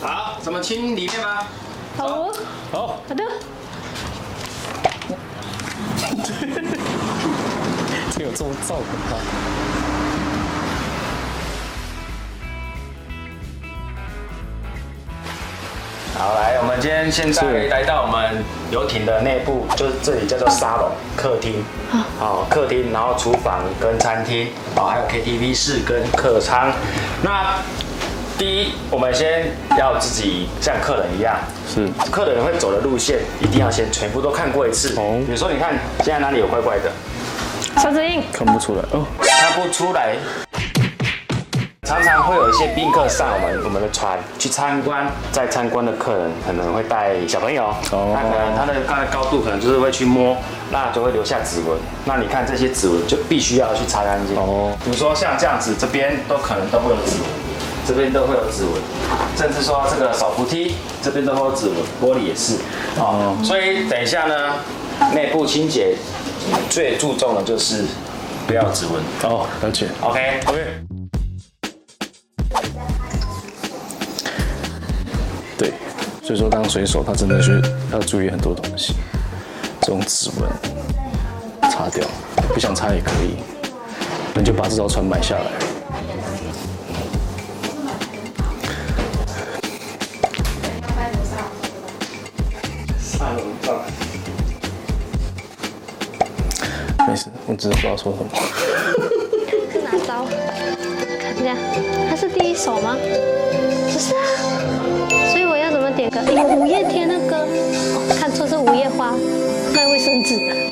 好，咱们清里面吧。好，好，好的。这有这么造可怕？好，来，我们今天现在来到我们游艇的内部，就是这里叫做沙龙客厅。好，客厅，然后厨房跟餐厅，哦，还有 KTV 室跟客舱。那第一，我们先要自己像客人一样，是客人会走的路线，一定要先全部都看过一次。哦比如说，你看现在哪里有怪怪的，手指印，看不出来哦。看不出来。常常会有一些宾客上我们我们的船去参观，在参观的客人可能会带小朋友，哦那可能他的他的高度可能就是会去摸，那就会留下指纹。那你看这些指纹就必须要去擦干净。哦比如说像这样子，这边都可能都会有指纹，这边都会有指纹，甚至说这个手扶梯这边都会有指纹，玻璃也是。哦，所以等一下呢，内部清洁最注重的就是不要指纹。哦，了解。OK。OK。对，所以说当水手，他真的是要注意很多东西，这种指纹擦掉，不想擦也可以，那就把这艘船买下来。没事，我只是不知道说什么。是哪招？看这样，它是第一首吗？不是啊，所以我要怎么点歌？哎，五月天的歌，哦，看错是五月花，卖卫生纸。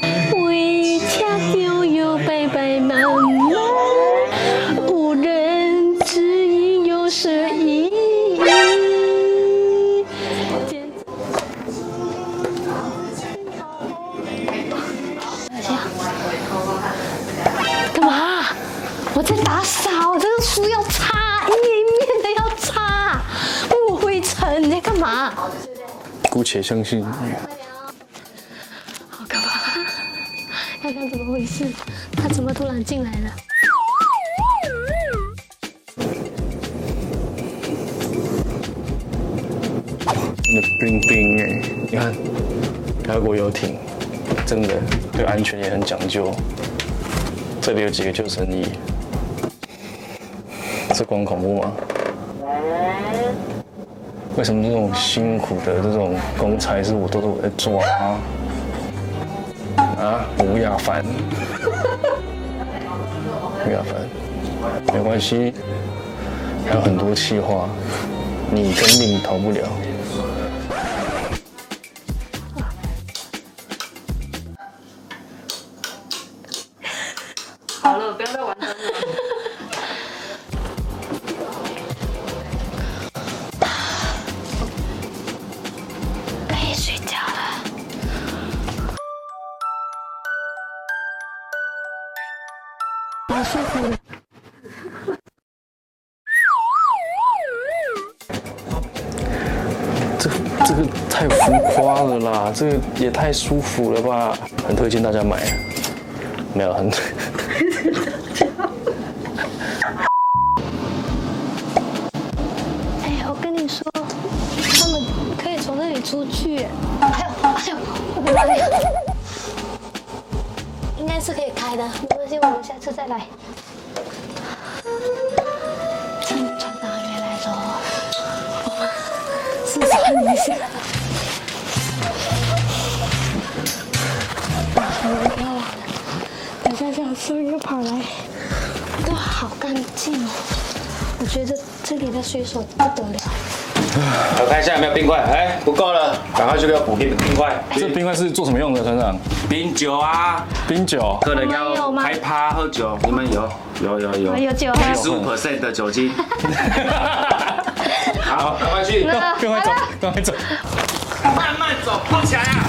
我在打扫，这个书要擦，一面一面的要擦，我灰尘，你在干嘛？姑且相信。好可怕！看看怎么回事，他怎么突然进来了？那冰冰哎，你看，外国游艇真的对安全也很讲究。这里有几个救生衣，这光恐怖吗？为什么这种辛苦的这种公差是我都是我在做啊？啊，吴亚凡，吴亚凡，没关系，还有很多气话，你肯定逃不了。舒服的。这这个太浮夸了啦，这个也太舒服了吧，很推荐大家买。没有很，哎，我跟你说，他们可以从那里出去。哎呦，哎呦，我的妈呀！应该是可以开的，没关系，我们下次再来。趁船长还没来的时候，我们试穿一下。我们不要玩了，等一下小声又跑来，都好干净哦。我觉得这里的水手不得了。我看一下有没有冰块，哎，不够了，赶快去给我补冰冰块。这冰块是做什么用的，船长？冰酒啊，冰酒。客人要吗开趴喝酒，你们有？有有有，有酒喝十五 percent 的酒精。好，赶快去，那赶快走，赶快走。慢慢走，抱起来啊！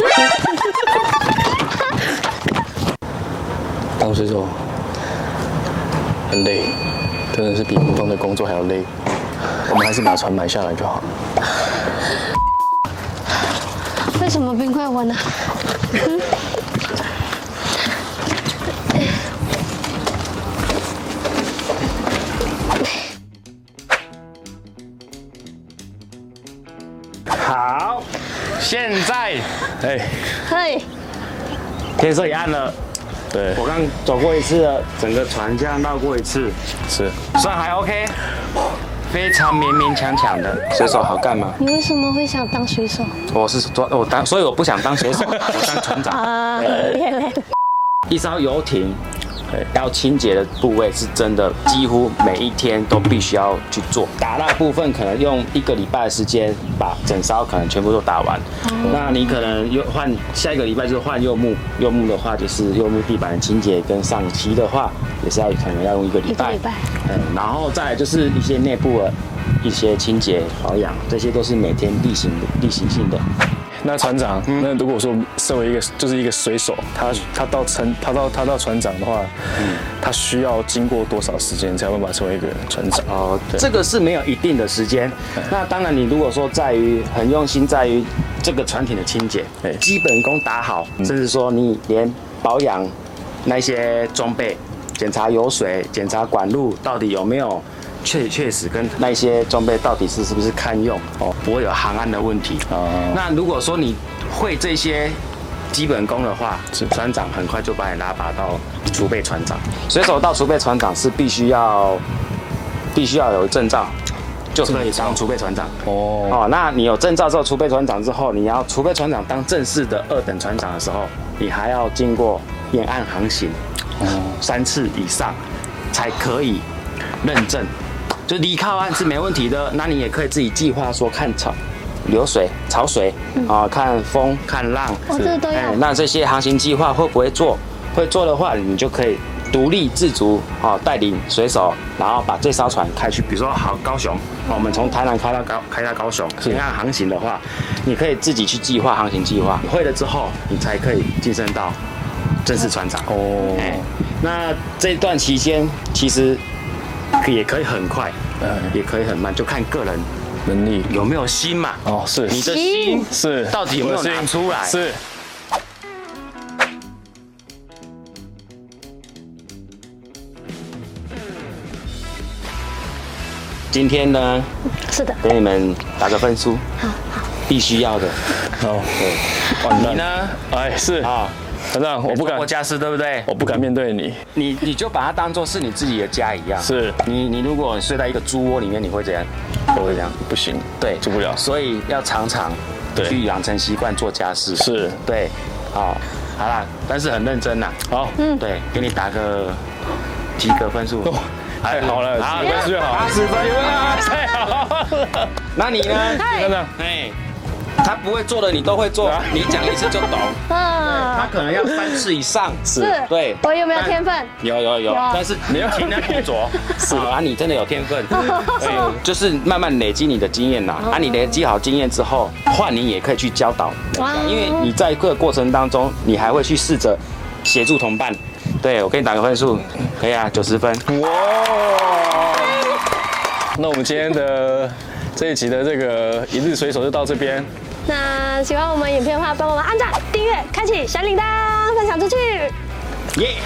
当水手很累，真的是比普通的工作还要累。我们还是把船买下来就好。为什么冰块温呢？嗯好，现在哎，嘿，天色也暗了。对，我刚走过一次了，整个船这样绕过一次，是算还 OK，非常勉勉强强的。水手好干吗？你为什么会想当水手？我是做我当，所以我不想当水手，我当船长。啊，原来一艘游艇。要清洁的部位是真的，几乎每一天都必须要去做。打蜡部分可能用一个礼拜的时间把整艘可能全部都打完。嗯、那你可能又换下一个礼拜就是换柚木，柚木的话就是柚木地板的清洁跟上漆的话也是要可能要用一个礼拜。一个礼拜。嗯，然后再来就是一些内部的一些清洁保养，这些都是每天例行的例行性的。那船长，嗯、那如果说身为一个就是一个水手，他他到船他到他到船长的话，嗯，他需要经过多少时间才有办法成为一个船长？哦，这个是没有一定的时间。嗯、那当然，你如果说在于很用心在于这个船艇的清洁，对，基本功打好，嗯、甚至说你连保养那些装备，检查油水，检查管路到底有没有。确确实跟那些装备到底是是不是堪用哦，不会有航安的问题哦。那如果说你会这些基本功的话，船长很快就把你拉拔到储备船长。水手到储备船长是必须要必须要有证照，就可以当储备船长哦。哦，那你有证照之后，储备船长之后，你要储备船长当正式的二等船长的时候，你还要经过沿岸航行哦三次以上才可以认证。就离靠岸是没问题的，那你也可以自己计划说看潮、流水、潮水啊，看风、看浪，哦，这都要。那这些航行计划会不会做？会做的话，你就可以独立自主啊，带领水手，然后把这艘船开去，比如说好高雄，我们从台南开到高开到高雄，沿岸航行的话，你可以自己去计划航行计划。会了之后，你才可以晋升到正式船长哦。哎，那这段期间其实。也可以很快，呃，也可以很慢，就看个人能力有没有心嘛。哦，是，你的心是到底有没有拿出来？是。今天呢？是的。给你们打个分数。好好。必须要的。哦，对。你呢？哎，是啊。船长，我不敢。我家事对不对？我不敢面对你。你你就把它当做是你自己的家一样。是。你你如果睡在一个猪窝里面，你会怎样？我会这样。不行。对，做不了。所以要常常去养成习惯做家事。是。对。好，好啦，但是很认真呐。好。嗯。对，给你打个及格分数。太好了，好，八十分，八十分，太好了。那你呢？船长。哎。他不会做的，你都会做，你讲一次就懂。嗯，他可能要三次以上。是，对。我有没有天分？有有有，但是你要勤能补拙。是啊，你真的有天分。对，就是慢慢累积你的经验呐。啊，你累积好经验之后，换你也可以去教导。哇。因为你在这个过程当中，你还会去试着协助同伴。对，我给你打个分数，可以啊，九十分。哇。那我们今天的这一集的这个一日水手就到这边。那喜欢我们影片的话，帮我们按赞、订阅、开启小铃铛、分享出去。耶！